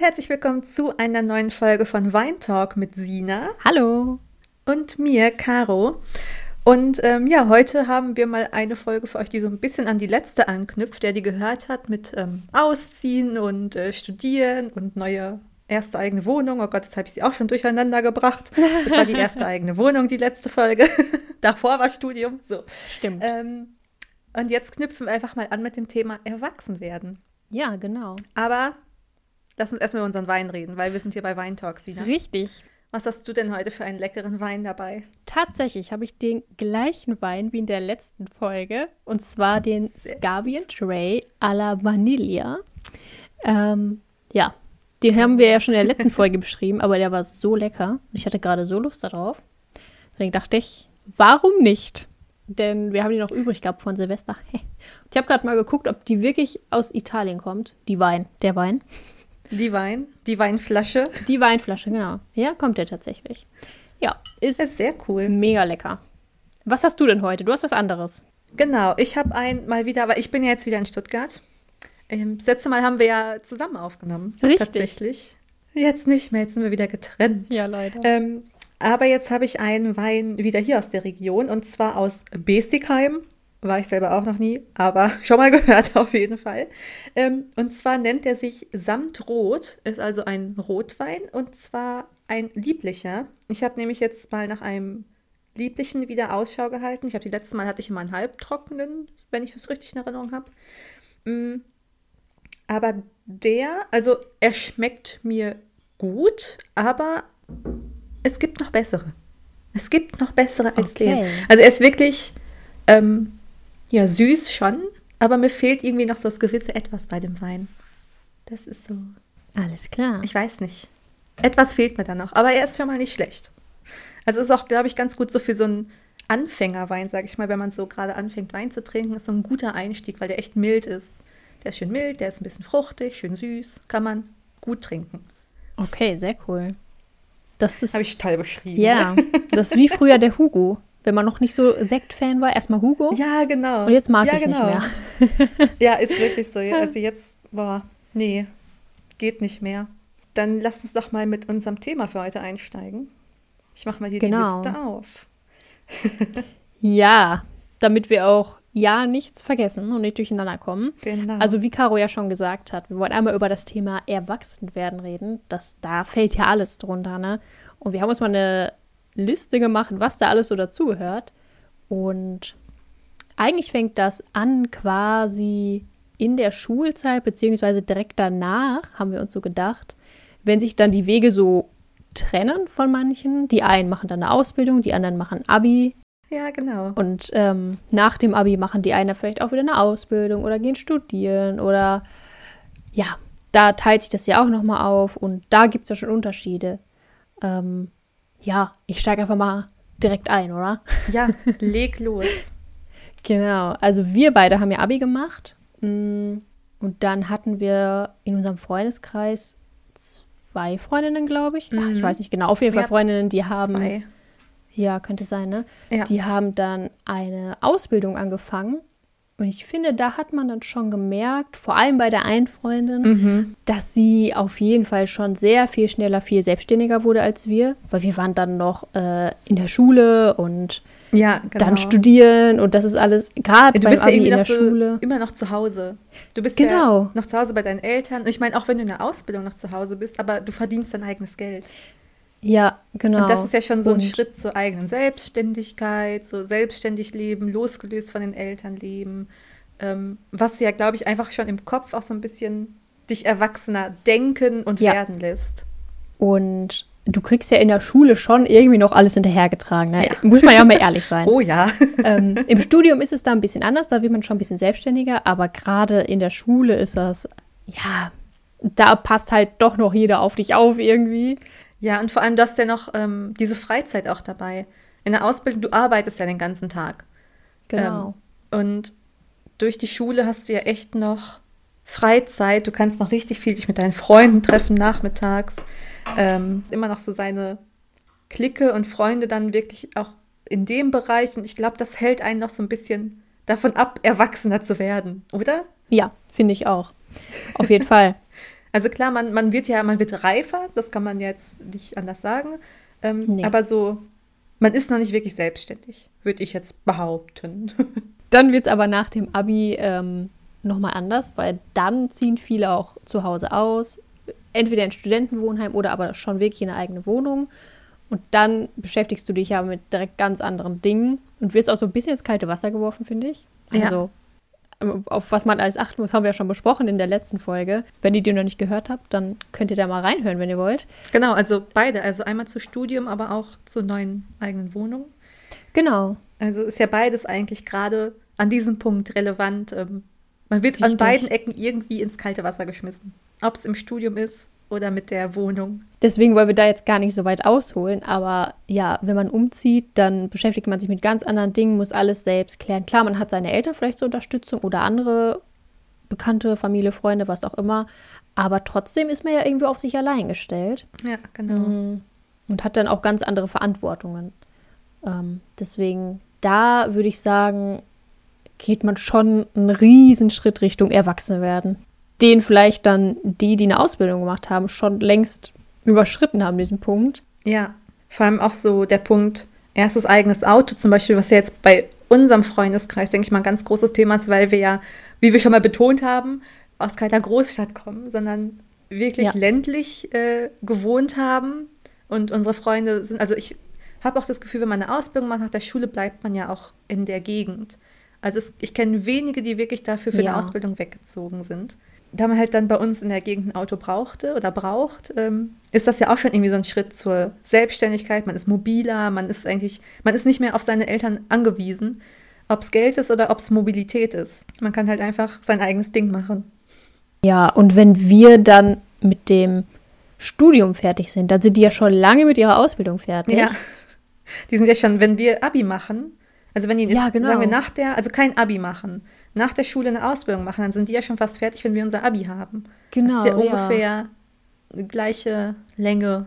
Und herzlich willkommen zu einer neuen Folge von Wein Talk mit Sina. Hallo. Und mir, Caro. Und ähm, ja, heute haben wir mal eine Folge für euch, die so ein bisschen an die letzte anknüpft, der die gehört hat mit ähm, Ausziehen und äh, Studieren und neue erste eigene Wohnung. Oh Gott, jetzt habe ich sie auch schon durcheinander gebracht. Das war die erste eigene Wohnung, die letzte Folge. Davor war Studium. So. Stimmt. Ähm, und jetzt knüpfen wir einfach mal an mit dem Thema Erwachsenwerden. Ja, genau. Aber Lass uns erstmal über unseren Wein reden, weil wir sind hier bei Weintalk, Sina. Richtig. Was hast du denn heute für einen leckeren Wein dabei? Tatsächlich habe ich den gleichen Wein wie in der letzten Folge. Und zwar den Scabian Tray à la Vanilla. Ähm, ja, den haben wir ja schon in der letzten Folge beschrieben, aber der war so lecker. Und ich hatte gerade so Lust darauf. Deswegen dachte ich, warum nicht? Denn wir haben die noch übrig gehabt von Silvester. Ich habe gerade mal geguckt, ob die wirklich aus Italien kommt. Die Wein, der Wein. Die Wein, die Weinflasche. Die Weinflasche, genau. Ja, kommt der tatsächlich. Ja, ist, ist sehr cool. Mega lecker. Was hast du denn heute? Du hast was anderes. Genau, ich habe ein mal wieder, weil ich bin ja jetzt wieder in Stuttgart. Ähm, das letzte Mal haben wir ja zusamben aufgenommen. Richtig. Tatsächlich. Jetzt nicht mehr, jetzt sind wir wieder getrennt. Ja, leider. Ähm, aber jetzt habe ich einen Wein wieder hier aus der Region und zwar aus Besigheim. War ich selber auch noch nie, aber schon mal gehört auf jeden Fall. Ähm, und zwar nennt er sich Samtrot, ist also ein Rotwein und zwar ein lieblicher. Ich habe nämlich jetzt mal nach einem lieblichen wieder Ausschau gehalten. Ich habe die letzte Mal hatte ich immer einen halbtrockenen, wenn ich es richtig in Erinnerung habe. Mm, aber der, also er schmeckt mir gut, aber es gibt noch bessere. Es gibt noch bessere als okay. den. Also er ist wirklich ähm, ja, süß schon, aber mir fehlt irgendwie noch so das gewisse Etwas bei dem Wein. Das ist so. Alles klar. Ich weiß nicht. Etwas fehlt mir da noch, aber er ist schon mal nicht schlecht. Also ist auch, glaube ich, ganz gut so für so einen Anfängerwein, sage ich mal, wenn man so gerade anfängt, Wein zu trinken, ist so ein guter Einstieg, weil der echt mild ist. Der ist schön mild, der ist ein bisschen fruchtig, schön süß, kann man gut trinken. Okay, sehr cool. Das ist. Habe ich toll beschrieben. Ja, das ist wie früher der Hugo wenn man noch nicht so Sekt-Fan war, erstmal Hugo. Ja, genau. Und jetzt mag ja, ich es genau. nicht mehr. ja, ist wirklich so. Also jetzt, boah, nee, geht nicht mehr. Dann lass uns doch mal mit unserem Thema für heute einsteigen. Ich mache mal hier genau. die Liste auf. ja, damit wir auch ja nichts vergessen und nicht durcheinander kommen. Genau. Also wie Caro ja schon gesagt hat, wir wollen einmal über das Thema Erwachsenwerden reden. Das, da fällt ja alles drunter, ne? Und wir haben uns mal eine Liste gemacht, was da alles so dazugehört. Und eigentlich fängt das an quasi in der Schulzeit, beziehungsweise direkt danach, haben wir uns so gedacht, wenn sich dann die Wege so trennen von manchen. Die einen machen dann eine Ausbildung, die anderen machen Abi. Ja, genau. Und ähm, nach dem Abi machen die einen vielleicht auch wieder eine Ausbildung oder gehen studieren oder ja, da teilt sich das ja auch nochmal auf und da gibt es ja schon Unterschiede. Ähm, ja, ich steige einfach mal direkt ein, oder? Ja, leg los. genau. Also wir beide haben ja Abi gemacht. Mm, und dann hatten wir in unserem Freundeskreis zwei Freundinnen, glaube ich. Ach, ich mhm. weiß nicht genau. Auf jeden Fall Freundinnen, die haben. Zwei. Ja, könnte sein, ne? Ja. Die haben dann eine Ausbildung angefangen und ich finde, da hat man dann schon gemerkt, vor allem bei der einen Freundin, mhm. dass sie auf jeden Fall schon sehr viel schneller, viel selbstständiger wurde als wir, weil wir waren dann noch äh, in der Schule und ja, genau. dann studieren und das ist alles gerade beim bist Abi ja in der Schule. immer noch zu Hause. Du bist genau. ja noch zu Hause bei deinen Eltern. Ich meine, auch wenn du in der Ausbildung noch zu Hause bist, aber du verdienst dein eigenes Geld. Ja, genau. Und das ist ja schon so ein und Schritt zur eigenen Selbstständigkeit, so selbstständig leben, losgelöst von den Eltern leben. Ähm, was ja, glaube ich, einfach schon im Kopf auch so ein bisschen dich erwachsener denken und ja. werden lässt. Und du kriegst ja in der Schule schon irgendwie noch alles hinterhergetragen. Ne? Ja. Muss man ja mal ehrlich sein. Oh ja. ähm, Im Studium ist es da ein bisschen anders, da wird man schon ein bisschen selbstständiger, aber gerade in der Schule ist das, ja, da passt halt doch noch jeder auf dich auf irgendwie. Ja, und vor allem, du hast ja noch ähm, diese Freizeit auch dabei. In der Ausbildung, du arbeitest ja den ganzen Tag. Genau. Ähm, und durch die Schule hast du ja echt noch Freizeit. Du kannst noch richtig viel dich mit deinen Freunden treffen nachmittags. Ähm, immer noch so seine Clique und Freunde dann wirklich auch in dem Bereich. Und ich glaube, das hält einen noch so ein bisschen davon ab, erwachsener zu werden, oder? Ja, finde ich auch. Auf jeden Fall. Also klar, man, man wird ja, man wird reifer, das kann man jetzt nicht anders sagen. Ähm, nee. Aber so, man ist noch nicht wirklich selbstständig, würde ich jetzt behaupten. Dann wird es aber nach dem Abi ähm, nochmal anders, weil dann ziehen viele auch zu Hause aus, entweder in Studentenwohnheim oder aber schon wirklich in eine eigene Wohnung. Und dann beschäftigst du dich ja mit direkt ganz anderen Dingen und wirst auch so ein bisschen ins kalte Wasser geworfen, finde ich. Also auf was man alles achten muss, haben wir ja schon besprochen in der letzten Folge. Wenn ihr die noch nicht gehört habt, dann könnt ihr da mal reinhören, wenn ihr wollt. Genau, also beide. Also einmal zu Studium, aber auch zur neuen eigenen Wohnung. Genau. Also ist ja beides eigentlich gerade an diesem Punkt relevant. Ähm, man wird Richtig. an beiden Ecken irgendwie ins kalte Wasser geschmissen. Ob es im Studium ist oder mit der Wohnung. Deswegen wollen wir da jetzt gar nicht so weit ausholen. Aber ja, wenn man umzieht, dann beschäftigt man sich mit ganz anderen Dingen, muss alles selbst klären. Klar, man hat seine Eltern vielleicht zur Unterstützung oder andere Bekannte, Familie, Freunde, was auch immer. Aber trotzdem ist man ja irgendwie auf sich allein gestellt. Ja, genau. Mm. Und hat dann auch ganz andere Verantwortungen. Ähm, deswegen, da würde ich sagen, geht man schon einen riesen Schritt Richtung Erwachsenwerden den vielleicht dann die, die eine Ausbildung gemacht haben, schon längst überschritten haben, diesen Punkt. Ja, vor allem auch so der Punkt, erstes eigenes Auto zum Beispiel, was ja jetzt bei unserem Freundeskreis, denke ich mal, ein ganz großes Thema ist, weil wir ja, wie wir schon mal betont haben, aus keiner Großstadt kommen, sondern wirklich ja. ländlich äh, gewohnt haben. Und unsere Freunde sind, also ich habe auch das Gefühl, wenn man eine Ausbildung macht nach der Schule, bleibt man ja auch in der Gegend. Also es, ich kenne wenige, die wirklich dafür für ja. eine Ausbildung weggezogen sind da man halt dann bei uns in der Gegend ein Auto brauchte oder braucht, ähm, ist das ja auch schon irgendwie so ein Schritt zur Selbstständigkeit. Man ist mobiler, man ist eigentlich, man ist nicht mehr auf seine Eltern angewiesen, ob es Geld ist oder ob es Mobilität ist. Man kann halt einfach sein eigenes Ding machen. Ja, und wenn wir dann mit dem Studium fertig sind, dann sind die ja schon lange mit ihrer Ausbildung fertig. Ja. Die sind ja schon, wenn wir Abi machen, also wenn die jetzt, ja, genau. sagen wir nach der, also kein Abi machen, nach der Schule eine Ausbildung machen, dann sind die ja schon fast fertig, wenn wir unser Abi haben. Genau. Das ist ja, ja. ungefähr die gleiche Länge.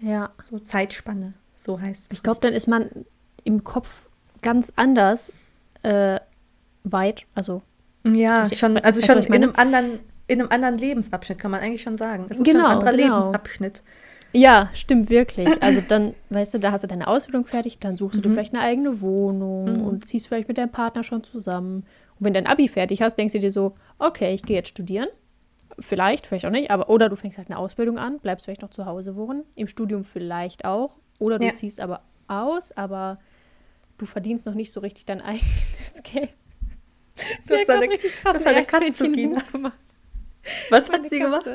Ja. So Zeitspanne, so heißt es. Ich glaube, dann ist man im Kopf ganz anders äh, weit, also. Ja, ich, schon, also schon in einem anderen, in einem anderen Lebensabschnitt kann man eigentlich schon sagen. Es ist genau, schon ein anderer genau. Lebensabschnitt. Ja, stimmt wirklich. Also dann, weißt du, da hast du deine Ausbildung fertig, dann suchst mhm. du vielleicht eine eigene Wohnung mhm. und ziehst vielleicht mit deinem Partner schon zusammen. Und wenn dein Abi fertig hast, denkst du dir so, okay, ich gehe jetzt studieren. Vielleicht, vielleicht auch nicht, aber oder du fängst halt eine Ausbildung an, bleibst vielleicht noch zu Hause wohnen, im Studium vielleicht auch, oder du ja. ziehst aber aus, aber du verdienst noch nicht so richtig dein eigenes Geld. Sie hat eine, richtig krass das eine Katze gemacht. Was hat sie gemacht?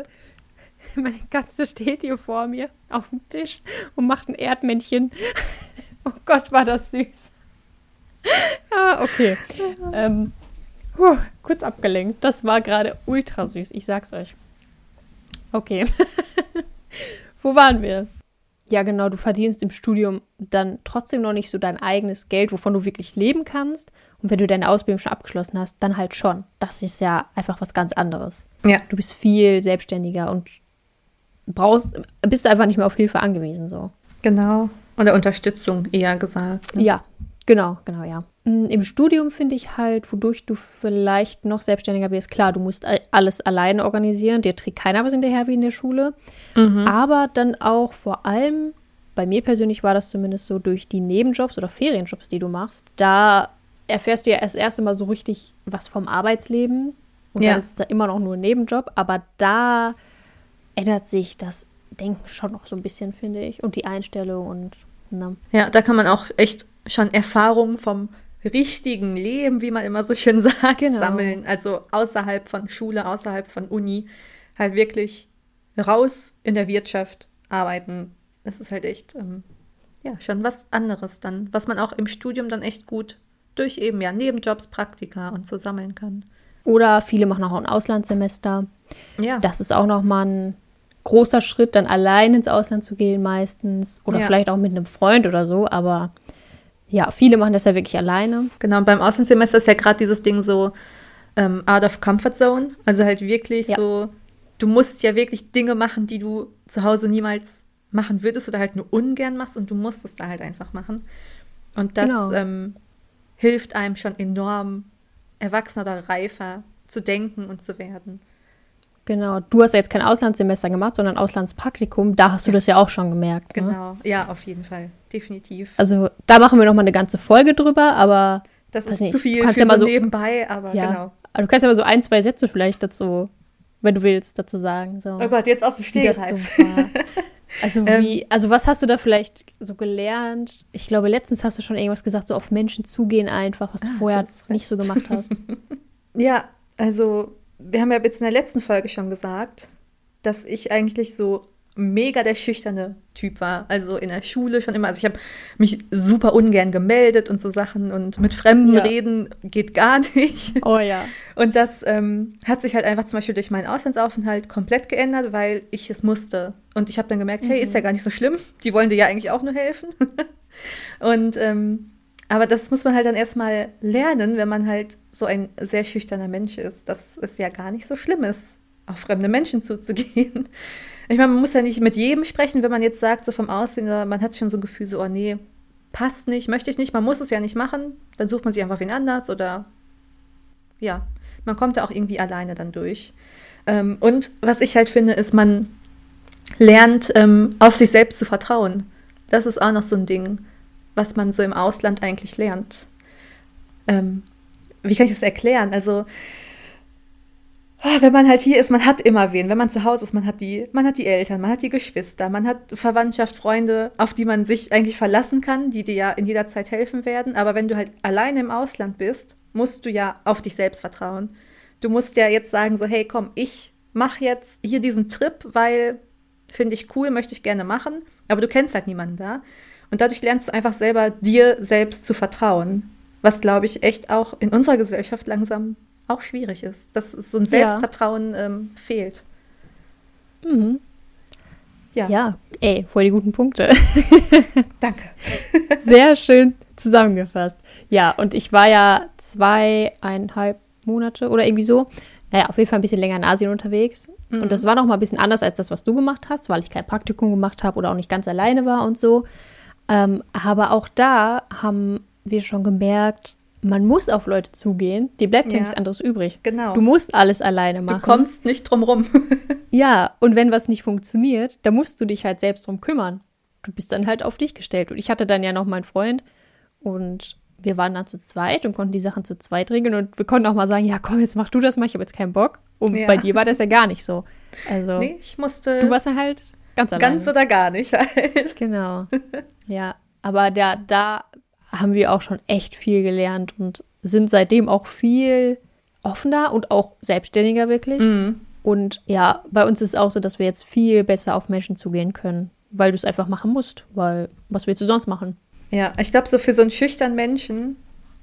Meine Katze steht hier vor mir auf dem Tisch und macht ein Erdmännchen. Oh Gott, war das süß. ah, okay. ähm, Puh, kurz abgelenkt. Das war gerade ultra süß, ich sag's euch. Okay. Wo waren wir? Ja, genau, du verdienst im Studium dann trotzdem noch nicht so dein eigenes Geld, wovon du wirklich leben kannst. Und wenn du deine Ausbildung schon abgeschlossen hast, dann halt schon. Das ist ja einfach was ganz anderes. Ja. Du bist viel selbstständiger und brauchst, bist einfach nicht mehr auf Hilfe angewiesen, so. Genau. Oder Unterstützung eher gesagt. Ne? Ja, Genau, genau, ja. Mm, Im Studium finde ich halt, wodurch du vielleicht noch selbstständiger wirst, klar, du musst alles alleine organisieren, dir trägt keiner was hinterher wie in der Schule. Mhm. Aber dann auch vor allem, bei mir persönlich war das zumindest so, durch die Nebenjobs oder Ferienjobs, die du machst, da erfährst du ja erst erst Mal so richtig was vom Arbeitsleben. Und ja. dann ist es da immer noch nur ein Nebenjob, aber da ändert sich das Denken schon noch so ein bisschen, finde ich. Und die Einstellung und. Ne. Ja, da kann man auch echt schon Erfahrungen vom richtigen Leben, wie man immer so schön sagt, genau. sammeln. Also außerhalb von Schule, außerhalb von Uni, halt wirklich raus in der Wirtschaft arbeiten. Das ist halt echt, ähm, ja, schon was anderes dann, was man auch im Studium dann echt gut durch eben ja Nebenjobs, Praktika und so sammeln kann. Oder viele machen auch ein Auslandssemester. Ja. Das ist auch nochmal ein großer Schritt, dann allein ins Ausland zu gehen meistens. Oder ja. vielleicht auch mit einem Freund oder so, aber ja, viele machen das ja wirklich alleine. Genau, und beim Auslandssemester ist ja gerade dieses Ding so ähm, out of comfort zone. Also halt wirklich ja. so, du musst ja wirklich Dinge machen, die du zu Hause niemals machen würdest oder halt nur ungern machst und du musst es da halt einfach machen. Und das genau. ähm, hilft einem schon enorm, erwachsener oder reifer zu denken und zu werden. Genau, du hast ja jetzt kein Auslandssemester gemacht, sondern Auslandspraktikum. Da hast du das ja auch schon gemerkt. Ne? Genau, ja, auf jeden Fall, definitiv. Also da machen wir noch mal eine ganze Folge drüber, aber das ist nicht, zu viel kannst für ja mal so nebenbei, aber ja, genau. Aber du kannst ja mal so ein, zwei Sätze vielleicht dazu, wenn du willst, dazu sagen. So, oh Gott, jetzt aus dem Stegreif. So also ähm, wie, also was hast du da vielleicht so gelernt? Ich glaube, letztens hast du schon irgendwas gesagt, so auf Menschen zugehen einfach, was du ah, vorher nicht so gemacht hast. ja, also wir haben ja jetzt in der letzten Folge schon gesagt, dass ich eigentlich so mega der schüchterne Typ war. Also in der Schule schon immer. Also ich habe mich super ungern gemeldet und so Sachen und mit Fremden ja. reden geht gar nicht. Oh ja. Und das ähm, hat sich halt einfach zum Beispiel durch meinen Auslandsaufenthalt komplett geändert, weil ich es musste. Und ich habe dann gemerkt, mhm. hey, ist ja mhm. gar nicht so schlimm. Die wollen dir ja eigentlich auch nur helfen. und ähm, aber das muss man halt dann erstmal lernen, wenn man halt so ein sehr schüchterner Mensch ist, dass es ja gar nicht so schlimm ist, auf fremde Menschen zuzugehen. Ich meine, man muss ja nicht mit jedem sprechen, wenn man jetzt sagt, so vom Aussehen, man hat schon so ein Gefühl, so, oh nee, passt nicht, möchte ich nicht, man muss es ja nicht machen, dann sucht man sich einfach wen anders oder ja, man kommt da auch irgendwie alleine dann durch. Ähm, und was ich halt finde, ist, man lernt, ähm, auf sich selbst zu vertrauen. Das ist auch noch so ein Ding was man so im Ausland eigentlich lernt. Ähm, wie kann ich das erklären? Also, ah, wenn man halt hier ist, man hat immer wen. Wenn man zu Hause ist, man hat die, man hat die Eltern, man hat die Geschwister, man hat Verwandtschaft, Freunde, auf die man sich eigentlich verlassen kann, die dir ja in jeder Zeit helfen werden. Aber wenn du halt alleine im Ausland bist, musst du ja auf dich selbst vertrauen. Du musst ja jetzt sagen, so, hey, komm, ich mache jetzt hier diesen Trip, weil finde ich cool, möchte ich gerne machen. Aber du kennst halt niemanden da. Und dadurch lernst du einfach selber dir selbst zu vertrauen. Was, glaube ich, echt auch in unserer Gesellschaft langsam auch schwierig ist. Dass so ein Selbstvertrauen ja. ähm, fehlt. Mhm. Ja. ja, ey, voll die guten Punkte. Danke. Sehr schön zusammengefasst. Ja, und ich war ja zweieinhalb Monate oder irgendwie so, naja, auf jeden Fall ein bisschen länger in Asien unterwegs. Mhm. Und das war noch mal ein bisschen anders als das, was du gemacht hast, weil ich kein Praktikum gemacht habe oder auch nicht ganz alleine war und so. Ähm, aber auch da haben wir schon gemerkt, man muss auf Leute zugehen. Die bleibt ja, ja nichts anderes übrig. Genau. Du musst alles alleine machen. Du kommst nicht drum rum. ja, und wenn was nicht funktioniert, dann musst du dich halt selbst drum kümmern. Du bist dann halt auf dich gestellt. Und ich hatte dann ja noch meinen Freund und wir waren dann zu zweit und konnten die Sachen zu zweit regeln und wir konnten auch mal sagen, ja komm, jetzt mach du das mal, ich habe jetzt keinen Bock. Und ja. bei dir war das ja gar nicht so. Also, nee, ich musste. Du warst ja halt Ganz alleine. Ganz oder gar nicht halt. Genau. Ja, aber der, da haben wir auch schon echt viel gelernt und sind seitdem auch viel offener und auch selbstständiger wirklich. Mhm. Und ja, bei uns ist es auch so, dass wir jetzt viel besser auf Menschen zugehen können, weil du es einfach machen musst, weil was willst du sonst machen? Ja, ich glaube, so für so einen schüchternen Menschen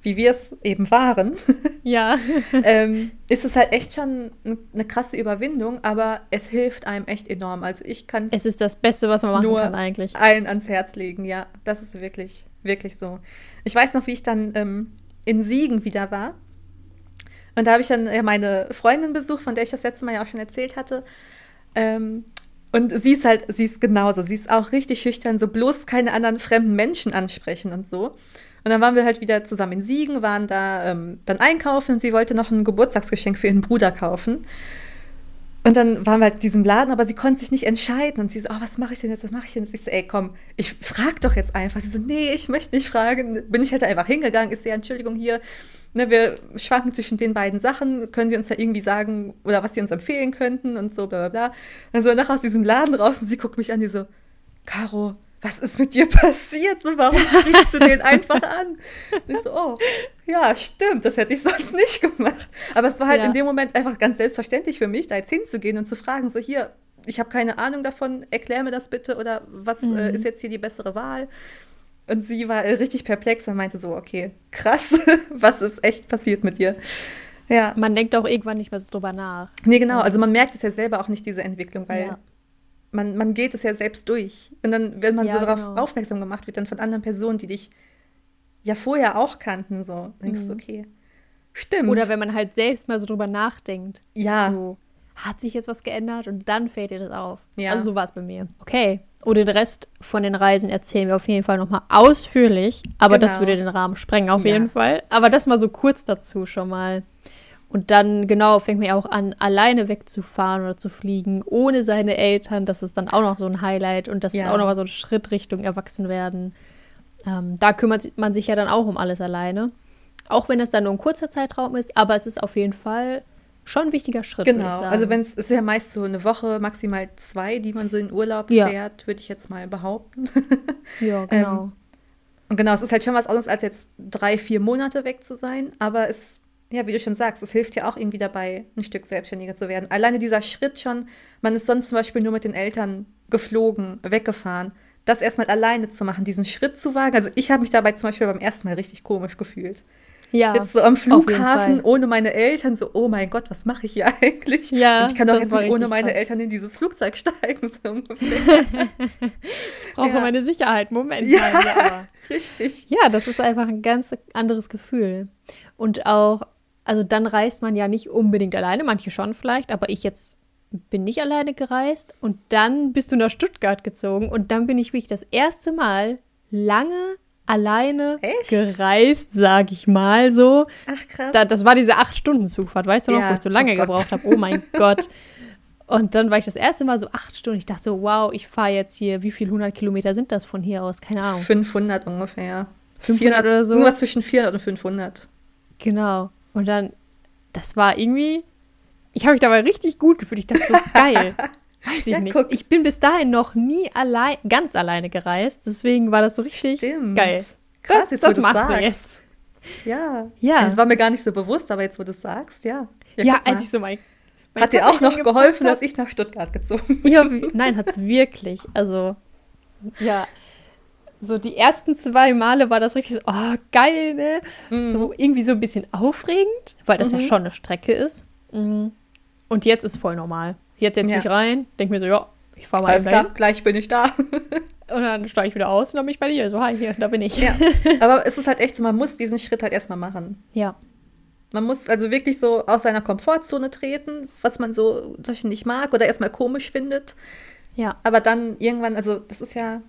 wie wir es eben waren, ja. ähm, ist es halt echt schon eine krasse Überwindung, aber es hilft einem echt enorm. Also ich kann es ist das Beste, was man machen nur kann eigentlich. Allen ans Herz legen, ja, das ist wirklich, wirklich so. Ich weiß noch, wie ich dann ähm, in Siegen wieder war. Und da habe ich dann ja, meine Freundin besucht, von der ich das letzte Mal ja auch schon erzählt hatte. Ähm, und sie ist halt, sie ist genauso. Sie ist auch richtig schüchtern, so bloß keine anderen fremden Menschen ansprechen und so. Und dann waren wir halt wieder zusammen in Siegen, waren da ähm, dann einkaufen und sie wollte noch ein Geburtstagsgeschenk für ihren Bruder kaufen. Und dann waren wir halt in diesem Laden, aber sie konnte sich nicht entscheiden. Und sie so, oh, was mache ich denn jetzt, was mache ich denn jetzt? Ich so, ey, komm, ich frag doch jetzt einfach. Sie so, nee, ich möchte nicht fragen. Bin ich halt einfach hingegangen, ist ja, Entschuldigung, hier, ne, wir schwanken zwischen den beiden Sachen. Können Sie uns da irgendwie sagen, oder was Sie uns empfehlen könnten und so, bla, bla, bla. Dann so nachher aus diesem Laden raus und sie guckt mich an, die so, Caro, was ist mit dir passiert? So, warum sprichst du den einfach an? Und ich so, oh, ja, stimmt, das hätte ich sonst nicht gemacht. Aber es war halt ja. in dem Moment einfach ganz selbstverständlich für mich, da jetzt hinzugehen und zu fragen, so hier, ich habe keine Ahnung davon, erklär mir das bitte oder was äh, mhm. äh, ist jetzt hier die bessere Wahl? Und sie war äh, richtig perplex und meinte so, okay, krass, was ist echt passiert mit dir? Ja. Man denkt auch irgendwann nicht mehr so drüber nach. Nee, genau. Also man merkt es ja selber auch nicht, diese Entwicklung, weil ja man, man geht es ja selbst durch. Und dann, wenn man ja, so darauf genau. aufmerksam gemacht wird, dann von anderen Personen, die dich ja vorher auch kannten, so, denkst du, mhm. okay, stimmt. Oder wenn man halt selbst mal so drüber nachdenkt. Ja. So, hat sich jetzt was geändert und dann fällt dir das auf. Ja. Also so war es bei mir. Okay. Und den Rest von den Reisen erzählen wir auf jeden Fall nochmal ausführlich. Aber genau. das würde den Rahmen sprengen, auf ja. jeden Fall. Aber das mal so kurz dazu schon mal. Und dann, genau, fängt man ja auch an, alleine wegzufahren oder zu fliegen, ohne seine Eltern. Das ist dann auch noch so ein Highlight und das ja. ist auch noch mal so ein Schritt Richtung Erwachsenwerden. Ähm, da kümmert man sich ja dann auch um alles alleine. Auch wenn es dann nur ein kurzer Zeitraum ist, aber es ist auf jeden Fall schon ein wichtiger Schritt. Genau, also wenn es ist ja meist so eine Woche, maximal zwei, die man so in Urlaub ja. fährt, würde ich jetzt mal behaupten. ja, genau. Ähm, und genau, es ist halt schon was anderes, als jetzt drei, vier Monate weg zu sein, aber es ja, wie du schon sagst, es hilft ja auch irgendwie dabei, ein Stück selbstständiger zu werden. Alleine dieser Schritt schon, man ist sonst zum Beispiel nur mit den Eltern geflogen, weggefahren. Das erstmal alleine zu machen, diesen Schritt zu wagen. Also ich habe mich dabei zum Beispiel beim ersten Mal richtig komisch gefühlt. Ja. Jetzt so am Flughafen ohne meine Eltern, so, oh mein Gott, was mache ich hier eigentlich? Ja. Und ich kann doch jetzt nicht ohne meine krass. Eltern in dieses Flugzeug steigen, so. Brauche ja. meine Sicherheit, Moment. Ja, mal, ja, richtig. Ja, das ist einfach ein ganz anderes Gefühl. Und auch also dann reist man ja nicht unbedingt alleine, manche schon vielleicht, aber ich jetzt bin nicht alleine gereist und dann bist du nach Stuttgart gezogen und dann bin ich wirklich das erste Mal lange alleine Echt? gereist, sag ich mal so. Ach krass. Da, das war diese acht Stunden Zugfahrt, weißt du noch, ja. wo ich so lange oh gebraucht habe. Oh mein Gott. Und dann war ich das erste Mal so acht Stunden. Ich dachte so, wow, ich fahre jetzt hier, wie viele hundert Kilometer sind das von hier aus? Keine Ahnung. 500 ungefähr. 500 400, oder so? Irgendwas zwischen 400 und 500. Genau. Und dann, das war irgendwie, ich habe mich dabei richtig gut gefühlt. Ich dachte so, geil. Weiß ich ja, nicht. Guck. Ich bin bis dahin noch nie allein, ganz alleine gereist. Deswegen war das so richtig Stimmt. geil. Krass, das, jetzt, das machst sagst. du jetzt. Ja. Ja. Das war mir gar nicht so bewusst, aber jetzt, wo du es sagst, ja. Ja, ja als ich so mein. mein hat dir auch noch geholfen, dass ich nach Stuttgart gezogen bin? Ja, nein, hat es wirklich. Also, ja so die ersten zwei Male war das richtig so, oh, geil, ne? Mhm. So irgendwie so ein bisschen aufregend, weil das mhm. ja schon eine Strecke ist. Mhm. Und jetzt ist voll normal. Jetzt setze ich ja. mich rein, denke mir so, ja, ich fahre mal Alles klar, gleich bin ich da. und dann steige ich wieder aus und dann bin ich bei dir. So, hi, hier, da bin ich. Ja. Aber es ist halt echt so, man muss diesen Schritt halt erstmal machen. Ja. Man muss also wirklich so aus seiner Komfortzone treten, was man so nicht mag oder erstmal komisch findet. Ja. Aber dann irgendwann, also das ist ja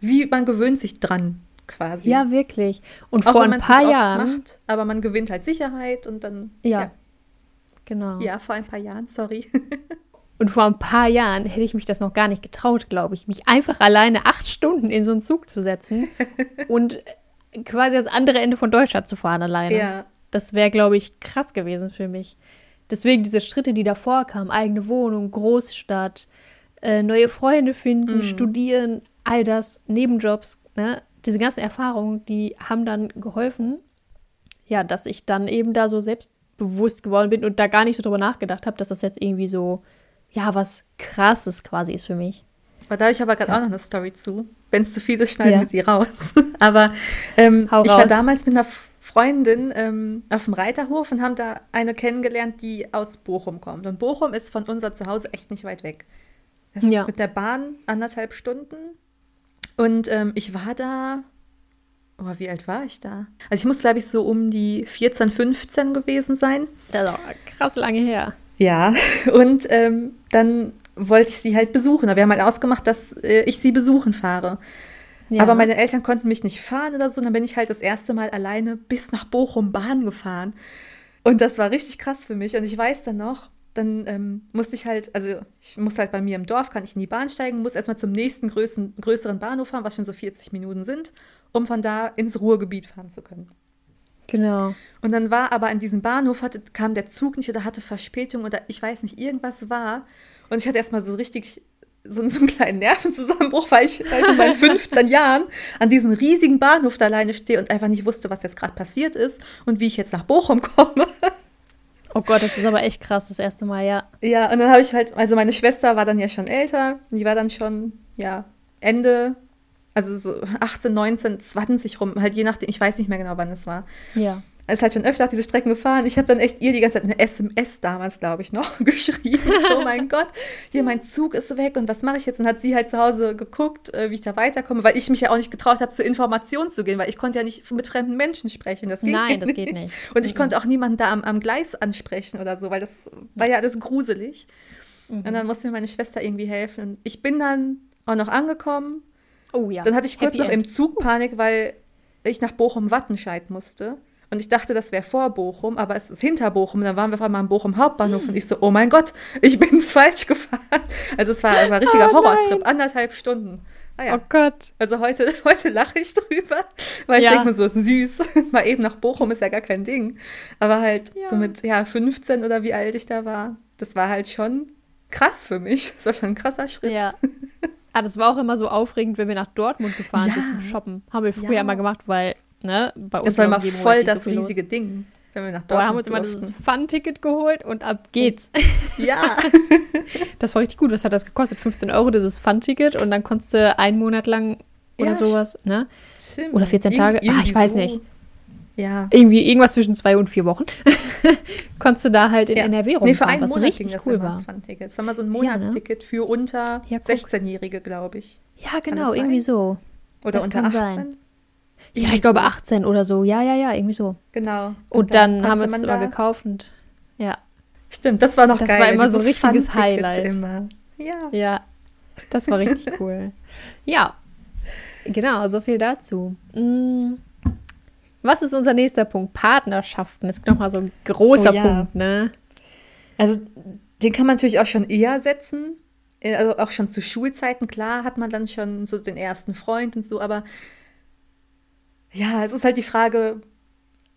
wie man gewöhnt sich dran quasi. Ja, wirklich. Und Auch vor ein paar Jahren. Macht, aber man gewinnt halt Sicherheit und dann. Ja. ja. Genau. Ja, vor ein paar Jahren, sorry. Und vor ein paar Jahren hätte ich mich das noch gar nicht getraut, glaube ich, mich einfach alleine acht Stunden in so einen Zug zu setzen und quasi ans andere Ende von Deutschland zu fahren alleine. Ja. Das wäre, glaube ich, krass gewesen für mich. Deswegen diese Schritte, die davor kamen, eigene Wohnung, Großstadt, äh, neue Freunde finden, mhm. studieren, all das, Nebenjobs, ne, diese ganzen Erfahrungen, die haben dann geholfen, ja, dass ich dann eben da so selbstbewusst geworden bin und da gar nicht so drüber nachgedacht habe, dass das jetzt irgendwie so, ja, was krasses quasi ist für mich. Aber da habe ich aber gerade ja. auch noch eine Story zu. Wenn es zu viel ist, schneiden ja. wir sie raus. aber ähm, ich war damals mit einer Freundin ähm, auf dem Reiterhof und haben da eine kennengelernt, die aus Bochum kommt. Und Bochum ist von unserem Zuhause echt nicht weit weg. Das ja. ist mit der Bahn anderthalb Stunden und ähm, ich war da, oh, wie alt war ich da? Also ich muss, glaube ich, so um die 14, 15 gewesen sein. Das ist auch krass lange her. Ja, und ähm, dann wollte ich sie halt besuchen. Aber wir haben halt ausgemacht, dass äh, ich sie besuchen fahre. Ja. Aber meine Eltern konnten mich nicht fahren oder so. Und dann bin ich halt das erste Mal alleine bis nach Bochum Bahn gefahren. Und das war richtig krass für mich. Und ich weiß dann noch, dann ähm, musste ich halt, also ich muss halt bei mir im Dorf, kann ich in die Bahn steigen, muss erstmal zum nächsten größeren, größeren Bahnhof fahren, was schon so 40 Minuten sind, um von da ins Ruhrgebiet fahren zu können. Genau. Und dann war aber an diesem Bahnhof, hatte, kam der Zug nicht oder hatte Verspätung oder ich weiß nicht, irgendwas war. Und ich hatte erstmal so richtig so, so einen kleinen Nervenzusammenbruch, weil ich halt in meinen 15 Jahren an diesem riesigen Bahnhof da alleine stehe und einfach nicht wusste, was jetzt gerade passiert ist und wie ich jetzt nach Bochum komme. Oh Gott, das ist aber echt krass, das erste Mal, ja. Ja, und dann habe ich halt, also meine Schwester war dann ja schon älter, die war dann schon, ja, Ende, also so 18, 19, 20 rum, halt je nachdem, ich weiß nicht mehr genau, wann es war. Ja ist halt schon öfter diese Strecken gefahren. Ich habe dann echt ihr die ganze Zeit eine SMS damals, glaube ich, noch geschrieben. So, mein Gott, hier mein Zug ist weg und was mache ich jetzt? Und hat sie halt zu Hause geguckt, äh, wie ich da weiterkomme, weil ich mich ja auch nicht getraut habe, zur Information zu gehen, weil ich konnte ja nicht mit fremden Menschen sprechen. Das Nein, das nicht. geht nicht. Und ich mhm. konnte auch niemanden da am, am, Gleis ansprechen oder so, weil das war ja alles gruselig. Mhm. Und dann musste mir meine Schwester irgendwie helfen. Ich bin dann auch noch angekommen. Oh ja. Dann hatte ich kurz Happy noch End. im Zug Panik, weil ich nach Bochum-Wattenscheid musste. Und ich dachte, das wäre vor Bochum, aber es ist hinter Bochum. Dann waren wir auf einmal am Bochum Hauptbahnhof und ich so, oh mein Gott, ich bin falsch gefahren. Also es war, es war ein richtiger oh Horrortrip, anderthalb Stunden. Naja. Oh Gott. Also heute, heute lache ich drüber, weil ich ja. denke mir so, süß, mal eben nach Bochum ist ja gar kein Ding. Aber halt ja. so mit ja, 15 oder wie alt ich da war, das war halt schon krass für mich. Das war schon ein krasser Schritt. Ja. Ah, das war auch immer so aufregend, wenn wir nach Dortmund gefahren ja. sind zum Shoppen. Haben wir früher ja. mal gemacht, weil, ne, bei uns. Das war immer voll das so riesige los. Ding. Wenn wir nach Dortmund Boah, haben uns immer dieses Fun-Ticket geholt und ab geht's. Ja. das war richtig gut. Was hat das gekostet? 15 Euro, dieses Fun-Ticket. Und dann konntest du einen Monat lang oder ja, sowas, ne? Stimmt. Oder 14 Tage. Ir ah, ich weiß so. nicht. Ja. Irgendwie irgendwas zwischen zwei und vier Wochen. konntest du da halt in ja. NRW rumfahren, nee, für einen was Monat richtig das cool war. Das Fun-Ticket. Es war mal so ein Monatsticket ja, ne? für unter ja, 16-Jährige, glaube ich. Ja, genau, irgendwie so. Oder das unter 18. Sein. Ja, ich glaube 18 oder so. Ja, ja, ja, irgendwie so. Genau. Und, und dann, dann haben wir es immer gekauft und ja. Stimmt, das war noch das geil. Das war immer so ein richtiges Highlight. Immer. Ja. Ja, das war richtig cool. Ja, genau, so viel dazu. Mm. Was ist unser nächster Punkt? Partnerschaften. Das ist nochmal so ein großer oh, ja. Punkt, ne? Also, den kann man natürlich auch schon eher setzen. Äh, also auch schon zu Schulzeiten, klar, hat man dann schon so den ersten Freund und so, aber ja, es ist halt die Frage,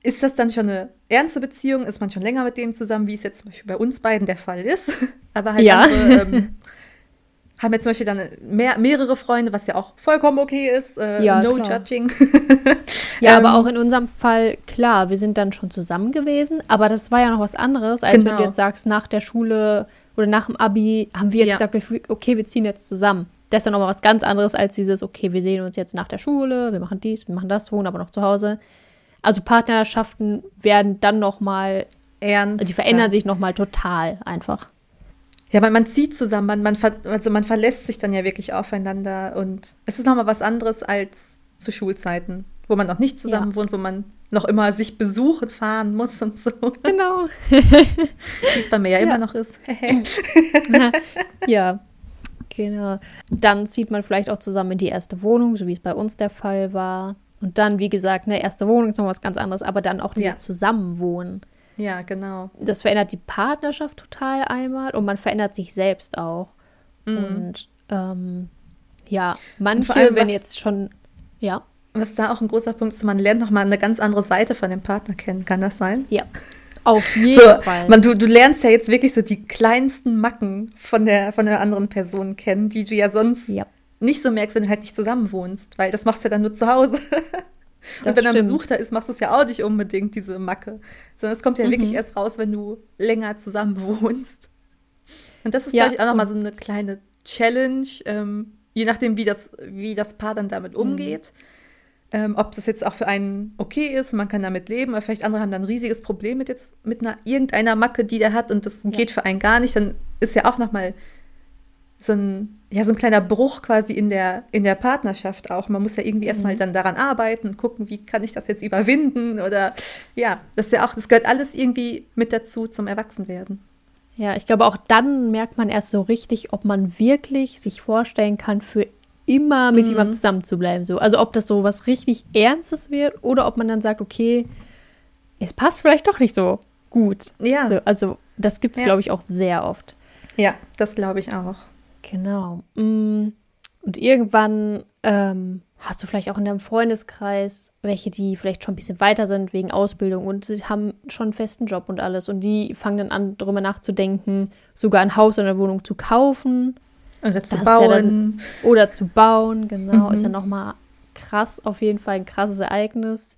ist das dann schon eine ernste Beziehung? Ist man schon länger mit dem zusammen, wie es jetzt zum Beispiel bei uns beiden der Fall ist? Aber halt ja. andere ähm, haben jetzt zum Beispiel dann mehr, mehrere Freunde, was ja auch vollkommen okay ist. Äh, ja, no klar. judging. ja, ähm, aber auch in unserem Fall, klar, wir sind dann schon zusammen gewesen, aber das war ja noch was anderes, als genau. wenn du jetzt sagst, nach der Schule oder nach dem Abi haben wir jetzt ja. gesagt, okay, wir ziehen jetzt zusammen das ist ja nochmal was ganz anderes als dieses, okay, wir sehen uns jetzt nach der Schule, wir machen dies, wir machen das, wohnen aber noch zu Hause. Also Partnerschaften werden dann nochmal, ernst. Die verändern sich nochmal total einfach. Ja, man, man zieht zusammen, man, man, also man verlässt sich dann ja wirklich aufeinander und es ist nochmal was anderes als zu Schulzeiten, wo man noch nicht zusammen ja. wohnt, wo man noch immer sich besuchen fahren muss und so. Genau. Wie es bei mir ja, ja. immer noch ist. ja, Genau. Dann zieht man vielleicht auch zusammen in die erste Wohnung, so wie es bei uns der Fall war. Und dann, wie gesagt, eine erste Wohnung ist noch was ganz anderes, aber dann auch dieses ja. Zusammenwohnen. Ja, genau. Das verändert die Partnerschaft total einmal und man verändert sich selbst auch. Mhm. Und ähm, ja, manche, allem, wenn jetzt schon, ja. Was da auch ein großer Punkt ist, man lernt nochmal eine ganz andere Seite von dem Partner kennen. Kann das sein? Ja, auf jeden so, Fall. Man, du, du lernst ja jetzt wirklich so die kleinsten Macken von der, von der anderen Person kennen, die du ja sonst ja. nicht so merkst, wenn du halt nicht zusammen wohnst, weil das machst du ja dann nur zu Hause. Und das wenn ein Besuch da ist, machst du es ja auch nicht unbedingt, diese Macke. Sondern es kommt ja mhm. wirklich erst raus, wenn du länger zusammen wohnst. Und das ist, ja, glaube ich, auch nochmal so eine kleine Challenge, ähm, je nachdem, wie das, wie das Paar dann damit mhm. umgeht. Mhm ähm, ob das jetzt auch für einen okay ist, man kann damit leben, aber vielleicht andere haben dann ein riesiges Problem mit jetzt mit einer irgendeiner Macke, die der hat und das ja. geht für einen gar nicht, dann ist ja auch noch mal so ein ja so ein kleiner Bruch quasi in der in der Partnerschaft auch. Man muss ja irgendwie mhm. erstmal dann daran arbeiten, gucken, wie kann ich das jetzt überwinden oder ja, das ist ja auch das gehört alles irgendwie mit dazu zum Erwachsenwerden. Ja, ich glaube auch dann merkt man erst so richtig, ob man wirklich sich vorstellen kann, für immer mit mhm. jemandem zusammen zu bleiben. So. Also ob das so was richtig Ernstes wird oder ob man dann sagt, okay, es passt vielleicht doch nicht so gut. Ja. So, also das gibt es, ja. glaube ich, auch sehr oft. Ja, das glaube ich auch. Genau. Mm, und irgendwann ähm, hast du vielleicht auch in deinem Freundeskreis welche, die vielleicht schon ein bisschen weiter sind wegen Ausbildung und sie haben schon einen festen Job und alles. Und die fangen dann an, darüber nachzudenken, sogar ein Haus oder eine Wohnung zu kaufen. Oder zu das bauen. Ja dann, oder zu bauen, genau. Mhm. Ist ja nochmal krass, auf jeden Fall ein krasses Ereignis.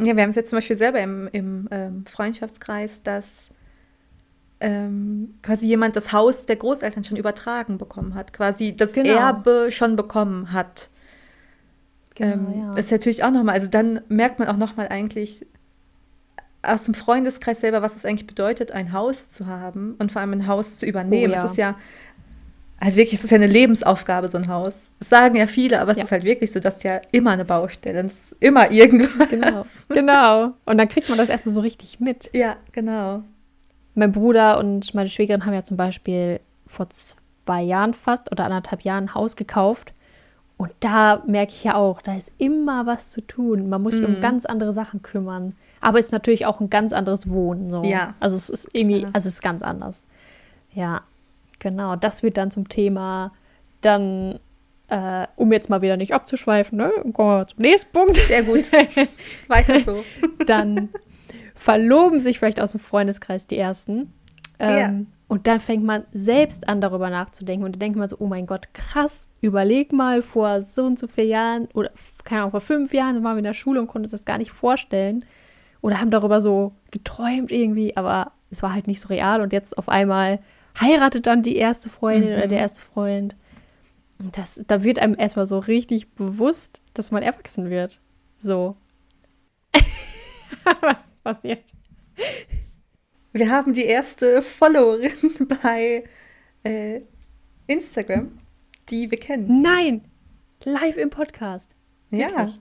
Ja, wir haben es jetzt zum Beispiel selber im, im ähm, Freundschaftskreis, dass ähm, quasi jemand das Haus der Großeltern schon übertragen bekommen hat, quasi das genau. Erbe schon bekommen hat. Genau, ähm, ja. Ist natürlich auch nochmal, also dann merkt man auch nochmal eigentlich aus dem Freundeskreis selber, was es eigentlich bedeutet, ein Haus zu haben und vor allem ein Haus zu übernehmen. Oh, ja. Es ist ja also wirklich, es ist ja eine Lebensaufgabe, so ein Haus. Das sagen ja viele, aber es ja. ist halt wirklich so, dass ja immer eine Baustelle. Es ist immer irgendwas. Genau. genau. Und dann kriegt man das erstmal so richtig mit. Ja, genau. Mein Bruder und meine Schwägerin haben ja zum Beispiel vor zwei Jahren fast oder anderthalb Jahren ein Haus gekauft. Und da merke ich ja auch, da ist immer was zu tun. Man muss sich mm. um mhm. ganz andere Sachen kümmern. aber es ist natürlich auch ein ganz anderes Wohnen. So. Ja. Also es ist irgendwie, Klar. also es ist ganz anders. Ja, genau. Das wird dann zum Thema. Dann, äh, um jetzt mal wieder nicht abzuschweifen, ne? Kommen wir zum nächsten Punkt. Sehr gut. Weiter so. dann verloben sich vielleicht aus dem Freundeskreis die ersten. Ähm, Ja. Und dann fängt man selbst an, darüber nachzudenken. Und dann denkt man so, oh mein Gott, krass, überleg mal, vor so und so vielen Jahren oder keine Ahnung, vor fünf Jahren waren wir in der Schule und konnten uns das gar nicht vorstellen. Oder haben darüber so geträumt irgendwie, aber es war halt nicht so real. Und jetzt auf einmal heiratet dann die erste Freundin oder der erste Freund. Und das, da wird einem erstmal so richtig bewusst, dass man erwachsen wird. So. Was ist passiert? Wir haben die erste Followerin bei äh, Instagram, die wir kennen. Nein! Live im Podcast. Ja. Wirklich?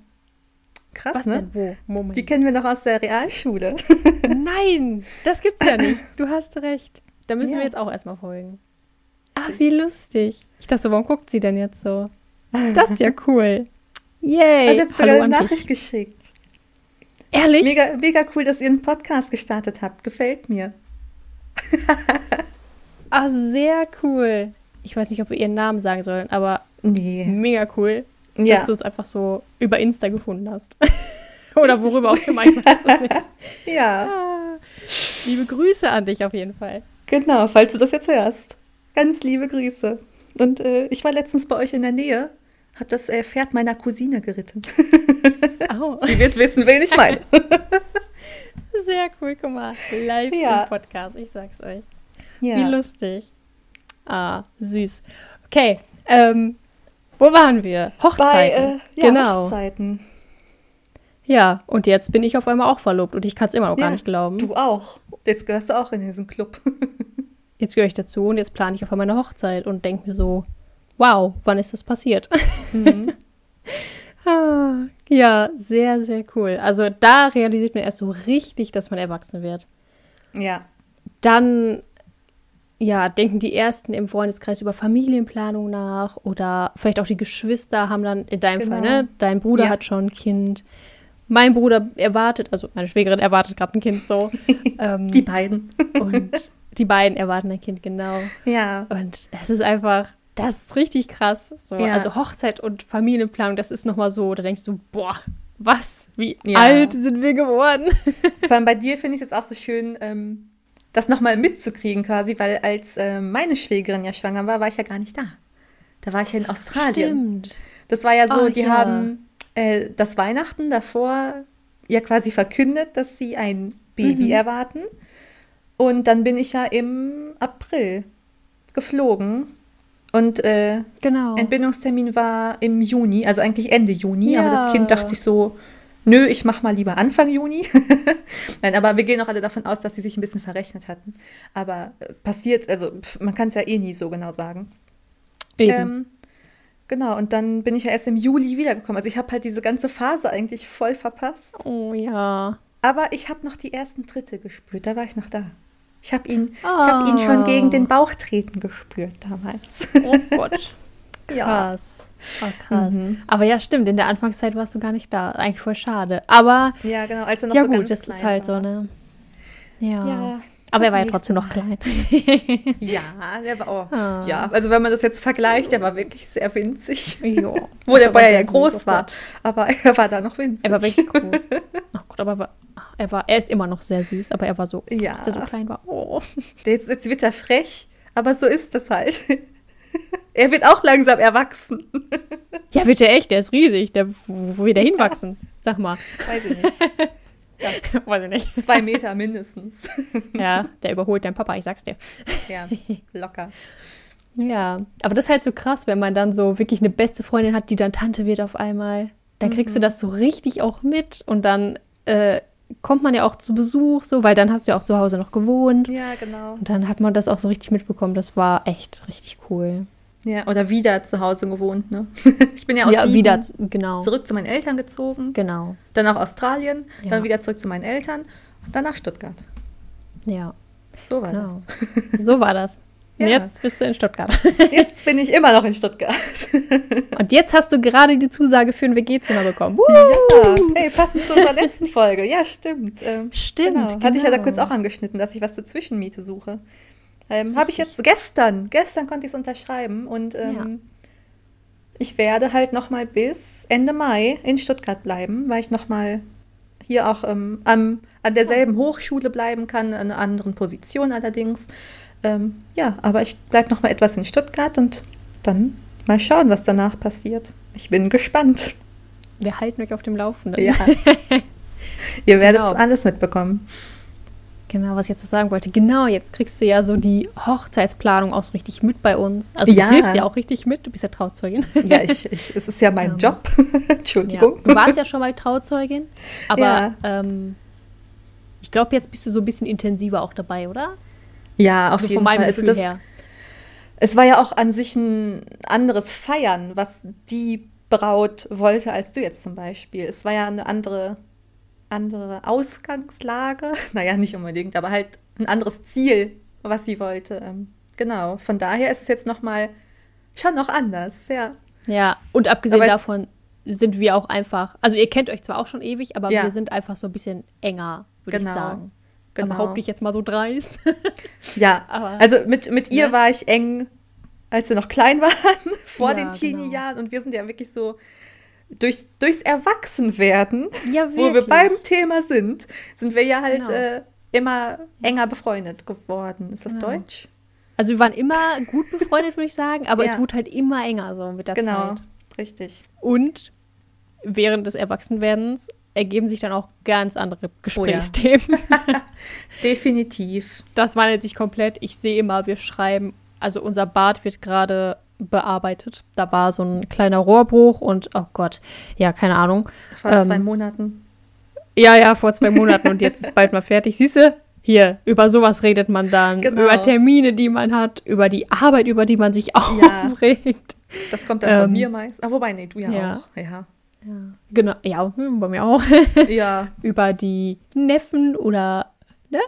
Krass, Was ne? denn? Wo? Moment. Die kennen wir noch aus der Realschule. Nein! Das gibt's ja nicht. Du hast recht. Da müssen Ja. wir jetzt auch erstmal folgen. Ah, wie lustig. Ich dachte, warum guckt sie denn jetzt so? Das ist ja cool. Yay! Also jetzt sogar Hallo eine Nachricht geschickt. Ehrlich? Mega, mega cool, dass ihr einen Podcast gestartet habt. Gefällt mir. Ah, sehr cool. Ich weiß nicht, ob wir ihren Namen sagen sollen, aber Nee. mega cool, Ja. dass du uns einfach so über Insta gefunden hast. Oder worüber auch immer, ich weiß es nicht. Ja, Ah, liebe Grüße an dich auf jeden Fall. Genau, falls du das jetzt hörst. Ganz liebe Grüße. Und äh, ich war letztens bei euch in der Nähe, hab das äh, Pferd meiner Cousine geritten. Oh, Sie wird wissen, wen ich meine. sehr cool, mal. Live Ja. im Podcast, ich sag's euch. Ja. Wie lustig. Ah, süß. Okay, ähm, wo waren wir? Bei Hochzeiten. äh, ja, genau. Hochzeiten. Ja, und jetzt bin ich auf einmal auch verlobt und ich kann es immer noch gar Ja, nicht glauben. Du auch. Jetzt gehörst du auch in diesen Club. Jetzt gehöre ich dazu und jetzt plane ich auf einmal eine Hochzeit und denke mir so, wow, wann ist das passiert? Mhm. Ah, ja, sehr, sehr cool. Also da realisiert man erst so richtig, dass man erwachsen wird. ja. Dann, ja, denken die Ersten im Freundeskreis über Familienplanung nach oder vielleicht auch die Geschwister haben dann, in deinem Fall, Genau. ne? Dein Bruder Ja. hat schon ein Kind. Mein Bruder erwartet, also meine Schwägerin erwartet gerade ein Kind so. ähm, Die beiden. und die beiden erwarten ein Kind, genau. Ja. Und es ist einfach, das ist richtig krass. So, Ja. Also Hochzeit und Familienplanung, das ist nochmal so, da denkst du, boah, was? Wie Ja. alt sind wir geworden? Vor allem bei dir finde ich es auch so schön, ähm, das nochmal mitzukriegen quasi, weil als ähm, meine Schwägerin ja schwanger war, war ich ja gar nicht da. Da war ich ja in Australien. Stimmt. Das war ja so, Ah, die ja. haben äh, das Weihnachten davor ja quasi verkündet, dass sie ein Baby Mhm. erwarten. Und dann bin ich ja im April geflogen. Und äh, Genau. Entbindungstermin war im Juni, also eigentlich Ende Juni. Aber das Ja. Kind dachte sich so, nö, ich mach mal lieber Anfang Juni. Nein, aber wir gehen auch alle davon aus, dass sie sich ein bisschen verrechnet hatten. Aber äh, passiert, also pf, man kann es ja eh nie so genau sagen. Eben. Ähm, genau, und dann bin ich ja erst im Juli wiedergekommen. Also ich habe halt diese ganze Phase eigentlich voll verpasst. oh ja. Aber ich habe noch die ersten Tritte gespürt, da war ich noch da. Ich habe ihn, ich Oh. hab ihn schon gegen den Bauch treten gespürt damals. Oh Gott. Ja. Krass. Oh, krass. Mhm. Aber ja, stimmt, in der Anfangszeit warst du gar nicht da. Eigentlich voll schade. Aber Ja, genau, als er noch ja so gut, das ist halt war. so, ne? Ja. Ja, Aber er das war ja trotzdem noch klein. Ja, der war auch. Ah. Ja, also wenn man das jetzt vergleicht, der war wirklich sehr winzig. jo. Wo der Bayer ja groß oh war. Aber er war da noch winzig. Er war wirklich groß. Ach Gott, aber er war, er war, er ist immer noch sehr süß, aber er war so, Ja. als er so klein war. Oh. Jetzt, jetzt wird er frech, aber so ist das halt. er wird auch langsam erwachsen. Ja, wird er echt, der ist riesig. Der, wo wird der hinwachsen? Sag mal. Weiß ich nicht. Weiß ich nicht. Zwei Meter mindestens. Ja, der überholt deinen Papa, ich sag's dir. ja, locker. Ja, aber das ist halt so krass, wenn man dann so wirklich eine beste Freundin hat, die dann Tante wird auf einmal. Dann kriegst du das so richtig auch mit und dann äh, kommt man ja auch zu Besuch, so, weil dann hast du ja auch zu Hause noch gewohnt. Ja, genau. Und dann hat man das auch so richtig mitbekommen. Das war echt richtig cool. Ja, oder wieder zu Hause gewohnt, ne? Ich bin ja aus ja, wieder, genau. zurück zu meinen Eltern gezogen, Genau, dann nach Australien, Ja. dann wieder zurück zu meinen Eltern und dann nach Stuttgart. ja, So war genau. das. So war das. Ja. Jetzt bist du in Stuttgart. Jetzt bin ich immer noch in Stuttgart. Und jetzt hast du gerade die Zusage für ein WG-Zimmer bekommen. Ja, hey, passend zu unserer letzten Folge. Ja, stimmt. Ähm, stimmt. Genau. Hatte ich ja da genau. kurz auch angeschnitten, dass ich was zur Zwischenmiete suche. Ähm, Habe ich jetzt gestern, gestern konnte ich es unterschreiben und ähm, ja. ich werde halt noch mal bis Ende Mai in Stuttgart bleiben, weil ich noch mal hier auch ähm, am, an derselben Hochschule bleiben kann, in einer anderen Position allerdings. Ähm, ja, aber ich bleibe noch mal etwas in Stuttgart und dann mal schauen, was danach passiert. Ich bin gespannt. Wir halten euch auf dem Laufenden. Ja. Ihr werdet genau. alles mitbekommen. Genau, was ich jetzt sagen wollte. Genau, jetzt kriegst du ja so die Hochzeitsplanung auch so richtig mit bei uns. Also ja. du hilfst ja auch richtig mit. Du bist ja Trauzeugin. Ja, ich, ich es ist ja mein ähm, Job. Entschuldigung. Ja. Du warst ja schon mal Trauzeugin, aber ja. ähm, ich glaube, jetzt bist du so ein bisschen intensiver auch dabei, oder? Ja, auf also jeden Fall. Also das, her. Es war ja auch an sich ein anderes Feiern, was die Braut wollte als du jetzt zum Beispiel. Es war ja eine andere andere Ausgangslage. Naja, nicht unbedingt, aber halt ein anderes Ziel, was sie wollte. Ähm, genau. Von daher ist es jetzt noch mal schon noch anders, ja. Ja, und abgesehen davon sind wir auch einfach, also ihr kennt euch zwar auch schon ewig, aber ja. wir sind einfach so ein bisschen enger, würde genau. ich sagen. Genau. Behaupte ich jetzt mal so dreist. ja, aber, also mit, mit ihr ne? war ich eng, als wir noch klein waren, vor ja, den genau. Teenie-Jahren. Genau. Und wir sind ja wirklich so durch, durchs Erwachsenwerden, ja, wo wir beim Thema sind, sind wir ja halt genau. äh, immer enger befreundet geworden. Ist das genau. Deutsch? Also wir waren immer gut befreundet, würde ich sagen, aber ja. es wurde halt immer enger so mit der genau, Zeit. Genau, richtig. Und während des Erwachsenwerdens ergeben sich dann auch ganz andere Gesprächsthemen. Oh ja. Definitiv. Das wandelt sich komplett. Ich sehe immer, wir schreiben, also unser Bad wird gerade bearbeitet. Da war so ein kleiner Rohrbruch und, oh Gott, ja, keine Ahnung. Vor ähm, zwei Monaten. Ja, ja, vor zwei Monaten und jetzt ist bald mal fertig. Siehst du? Hier, über sowas redet man dann, genau. über Termine, die man hat, über die Arbeit, über die man sich aufregt. Das kommt dann ähm, von mir meist. Ah, wobei, nee, du ja, ja. auch. Ja. ja. Genau, ja, hm, bei mir auch. Ja. über die Neffen oder ne,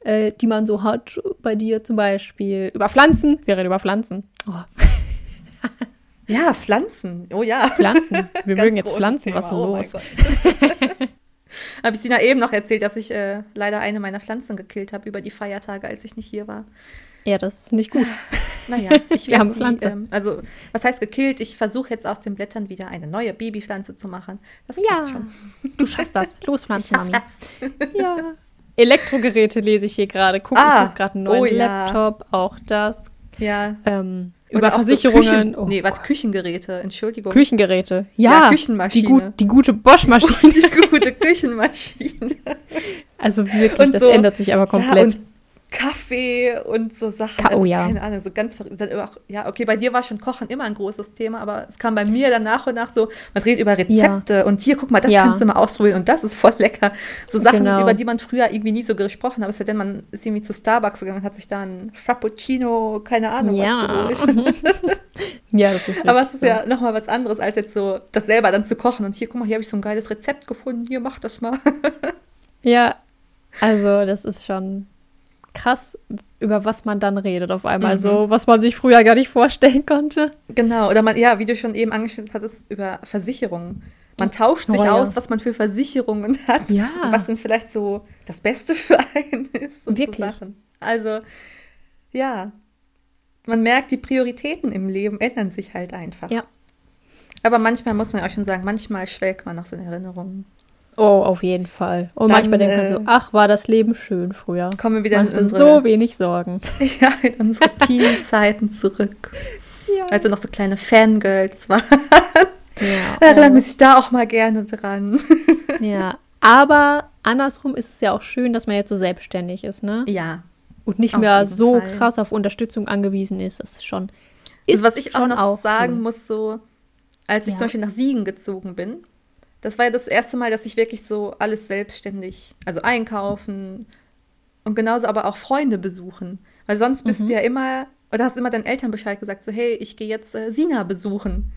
äh, die man so hat, bei dir zum Beispiel. Über Pflanzen, wir reden über Pflanzen. Oh. Ja, Pflanzen. Oh ja. Pflanzen. Wir mögen jetzt Pflanzen, Thema. was ist oh los? habe ich Sina eben noch erzählt, dass ich äh, leider eine meiner Pflanzen gekillt habe über die Feiertage, als ich nicht hier war. Ja, das ist nicht gut. Naja, ich sie, Pflanze. Ähm, also, was heißt gekillt? Ich versuche jetzt aus den Blättern wieder eine neue Babypflanze zu machen. Das ja, schon. du schaffst das. Los, Pflanzenmami. Ja. Elektrogeräte lese ich hier gerade. Guck, ah, ich gerade einen neuen oh, Laptop, ja. auch das. Ja. Ähm, über Versicherungen. So Küchen, oh. Nee, was? Küchengeräte, Entschuldigung. Küchengeräte, ja. ja Küchenmaschine. Die, gut, die gute Bosch-Maschine. die gute Küchenmaschine. Also wirklich, und das so, ändert sich aber komplett. Ja, Kaffee und so Sachen. Ka oh also, ja. Keine Ahnung, so ganz verrückt. Auch, ja, okay, bei dir war schon Kochen immer ein großes Thema, aber es kam bei mir dann nach und nach so, man redet über Rezepte ja. und hier, guck mal, das ja. kannst du mal ausprobieren und das ist voll lecker. So Sachen, genau. über die man früher irgendwie nie so gesprochen hat. Es denn, man ist irgendwie zu Starbucks gegangen und hat sich da ein Frappuccino, keine Ahnung, ja. was geholt. ja, das ist Aber es ist ja nochmal was anderes, als jetzt so das selber dann zu kochen. Und hier, guck mal, hier habe ich so ein geiles Rezept gefunden, hier, mach das mal. ja, also das ist schon krass, über was man dann redet auf einmal. Mhm. So, was man sich früher gar nicht vorstellen konnte. Genau, oder man, ja, wie du schon eben angeschnitten hattest, über Versicherungen. Man tauscht sich oh, ja. aus, was man für Versicherungen hat. Ja. Was denn vielleicht so das Beste für einen ist. Und Wirklich. So also, ja. Man merkt, die Prioritäten im Leben ändern sich halt einfach. Ja. Aber manchmal muss man auch schon sagen, manchmal schwelgt man nach seinen Erinnerungen. Oh, auf jeden Fall. Und Dann, manchmal denkt man so, äh, ach, war das Leben schön früher. Kommen wir wieder man in unsere, so wenig Sorgen. Ja, in unsere Teenie-Zeiten zurück. Ja. Als wir noch so kleine Fangirls waren. Ja, da erinnert oh. mich da auch mal gerne dran. Ja, aber andersrum ist es ja auch schön, dass man jetzt so selbstständig ist, ne? Ja. Und nicht mehr so Fall. krass auf Unterstützung angewiesen ist. Das ist schon. Ist was ich auch noch auch sagen schön. muss, so, als ich ja. zum Beispiel nach Siegen gezogen bin, das war ja das erste Mal, dass ich wirklich so alles selbstständig, also einkaufen und genauso aber auch Freunde besuchen. Weil sonst bist mhm. du ja immer, oder hast immer deinen Eltern Bescheid gesagt, so, hey, ich gehe jetzt äh, Sina besuchen.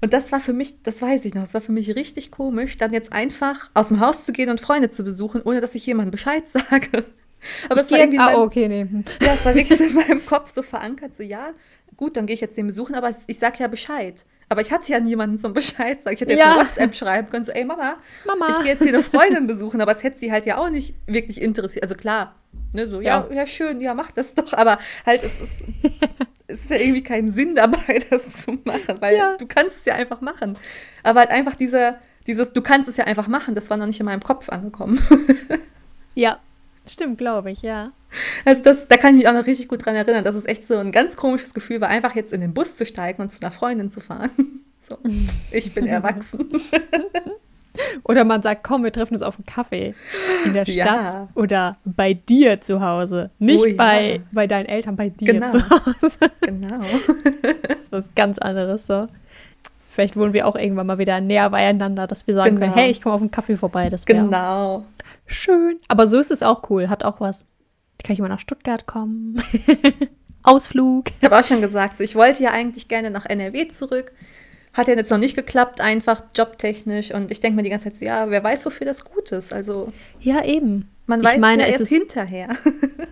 Und das war für mich, das weiß ich noch, das war für mich richtig komisch, dann jetzt einfach aus dem Haus zu gehen und Freunde zu besuchen, ohne dass ich jemandem Bescheid sage. Aber es war irgendwie ah, meinem- okay, nee. hm. Ja, es war wirklich so in meinem Kopf so verankert, so ja, gut, dann gehe ich jetzt den besuchen, aber ich sag ja Bescheid. Aber ich hatte ja niemanden zum Bescheid sagen. Ich hätte jetzt Ja. eine WhatsApp schreiben können, so, ey Mama, Mama. ich gehe jetzt hier eine Freundin besuchen, aber es hätte sie halt ja auch nicht wirklich interessiert. Also klar, ne, so, ja, Ja. ja, schön, ja, mach das doch, aber halt, es ist, es ist ja irgendwie kein Sinn dabei, das zu machen, weil Ja. du kannst es ja einfach machen. Aber halt einfach dieser, dieses, du kannst es ja einfach machen, das war noch nicht in meinem Kopf angekommen. Ja, stimmt, glaube ich, ja. Also das, da kann ich mich auch noch richtig gut dran erinnern, dass es echt so ein ganz komisches Gefühl war, einfach jetzt in den Bus zu steigen und zu einer Freundin zu fahren. So, ich bin erwachsen. Oder man sagt, komm, wir treffen uns auf einen Kaffee in der Stadt Ja. oder bei dir zu Hause. Nicht Oh ja. bei, bei deinen Eltern, bei dir Genau. zu Hause. genau. Das ist was ganz anderes so. Vielleicht wohnen wir auch irgendwann mal wieder näher beieinander, dass wir sagen Genau. können, hey, ich komme auf einen Kaffee vorbei. Das Genau. schön. Aber so ist es auch cool, hat auch was. Kann ich mal nach Stuttgart kommen? Ausflug. Ich habe auch schon gesagt, so, ich wollte ja eigentlich gerne nach NRW zurück. Hat ja jetzt noch nicht geklappt, einfach jobtechnisch. Und ich denke mir die ganze Zeit so, ja, wer weiß, wofür das gut ist. Also Ja, eben. man Ich weiß meine, ja es ist- hinterher.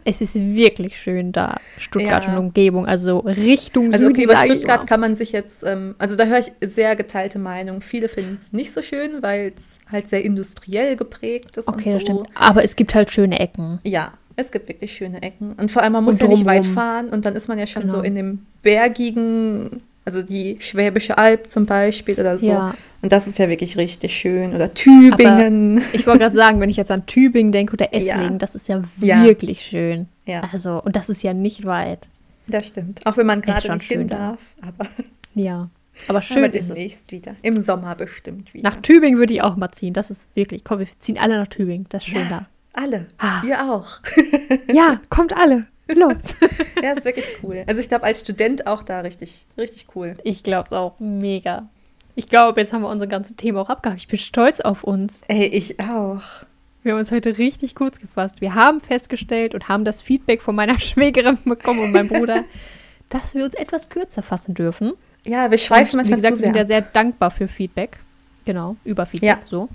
Es ist wirklich schön da, Stuttgart Ja. und Umgebung, also Richtung Also okay, Süden, über ich Stuttgart kann man sich jetzt, ähm, also da höre ich sehr geteilte Meinungen. Viele finden es nicht so schön, weil es halt sehr industriell geprägt ist. Okay, und das so. stimmt. Aber es gibt halt schöne Ecken. Ja, es gibt wirklich schöne Ecken. Und vor allem, man muss ja nicht weit fahren und dann ist man ja schon Genau. so in dem bergigen, also die Schwäbische Alb zum Beispiel oder so. Ja. Und das ist ja wirklich richtig schön. Oder Tübingen. Ich wollte gerade sagen, wenn ich jetzt an Tübingen denke oder Esslingen, Ja. das ist ja, Ja. wirklich schön. Ja, Also, und das ist ja nicht weit. das stimmt. Auch wenn man gerade schon nicht hin darf. Aber, Ja. Aber schön aber ist es. demnächst wieder. Im Sommer bestimmt wieder. Nach Tübingen würde ich auch mal ziehen. Das ist wirklich, komm, wir ziehen alle nach Tübingen. Das ist schön ja, da. Alle. Ah. Ihr auch. Ja, kommt alle. Los. ja, ist wirklich cool. Also ich glaube, als Student auch da richtig, richtig cool. Ich glaube es auch. Mega. Ich glaube, jetzt haben wir unsere ganzen Themen auch abgehakt. Ich bin stolz auf uns. Ey, ich auch. Wir haben uns heute richtig kurz gefasst. Wir haben festgestellt und haben das Feedback von meiner Schwägerin bekommen und meinem Bruder, dass wir uns etwas kürzer fassen dürfen. Ja, wir schweifen und, wie manchmal gesagt, zu wir sind ja sehr. sehr dankbar für Feedback. Genau, über Feedback, Ja. so.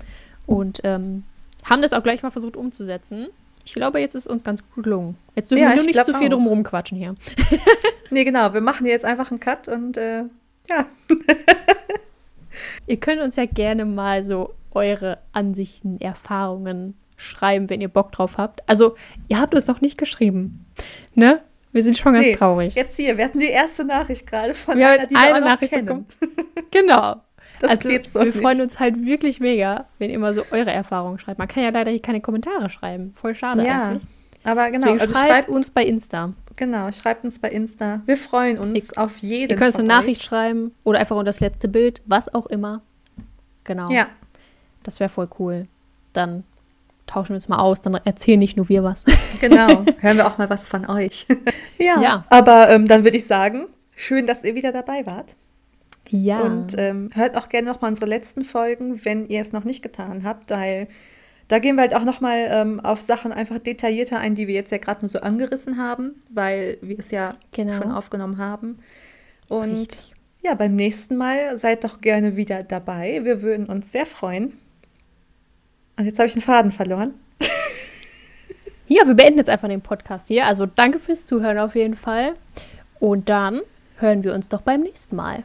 Und ähm, haben das auch gleich mal versucht umzusetzen. Ich glaube, jetzt ist uns ganz gut gelungen. Jetzt dürfen Ja, wir nur ich nicht zu viel auch. drumherum quatschen hier. Nee, genau. Wir machen jetzt einfach einen Cut und äh, ja. Ihr könnt uns ja gerne mal so eure Ansichten, Erfahrungen schreiben, wenn ihr Bock drauf habt. Also, ihr habt es noch nicht geschrieben. Ne? Wir sind schon ganz Nee, traurig. Jetzt hier, wir hatten die erste Nachricht gerade von Wir einer, die wir noch Nachricht kennen. bekommen. Genau. Das also, geht so wir nicht. freuen uns halt wirklich mega, wenn ihr mal so eure Erfahrungen schreibt. Man kann ja leider hier keine Kommentare schreiben. Voll schade Ja, eigentlich. aber genau. Deswegen Also schreibt schreibt, uns bei Insta. genau, schreibt uns bei Insta. Wir freuen uns auf jeden Ihr könnt eine Nachricht euch. schreiben oder einfach unter das letzte Bild, was auch immer. Genau. Ja, Das wäre voll cool. Dann tauschen wir uns mal aus, dann erzählen nicht nur wir was. genau. Hören wir auch mal was von euch. ja, Ja. aber ähm, dann würde ich sagen, schön, dass ihr wieder dabei wart. Ja. Und ähm, hört auch gerne nochmal unsere letzten Folgen, wenn ihr es noch nicht getan habt, weil da gehen wir halt auch nochmal ähm, auf Sachen einfach detaillierter ein, die wir jetzt ja gerade nur so angerissen haben, weil wir es ja Genau. schon aufgenommen haben. Und Richtig. ja, beim nächsten Mal seid doch gerne wieder dabei. Wir würden uns sehr freuen. Und jetzt habe ich den Faden verloren. Ja, wir beenden jetzt einfach den Podcast hier. Also danke fürs Zuhören auf jeden Fall. Und dann hören wir uns doch beim nächsten Mal.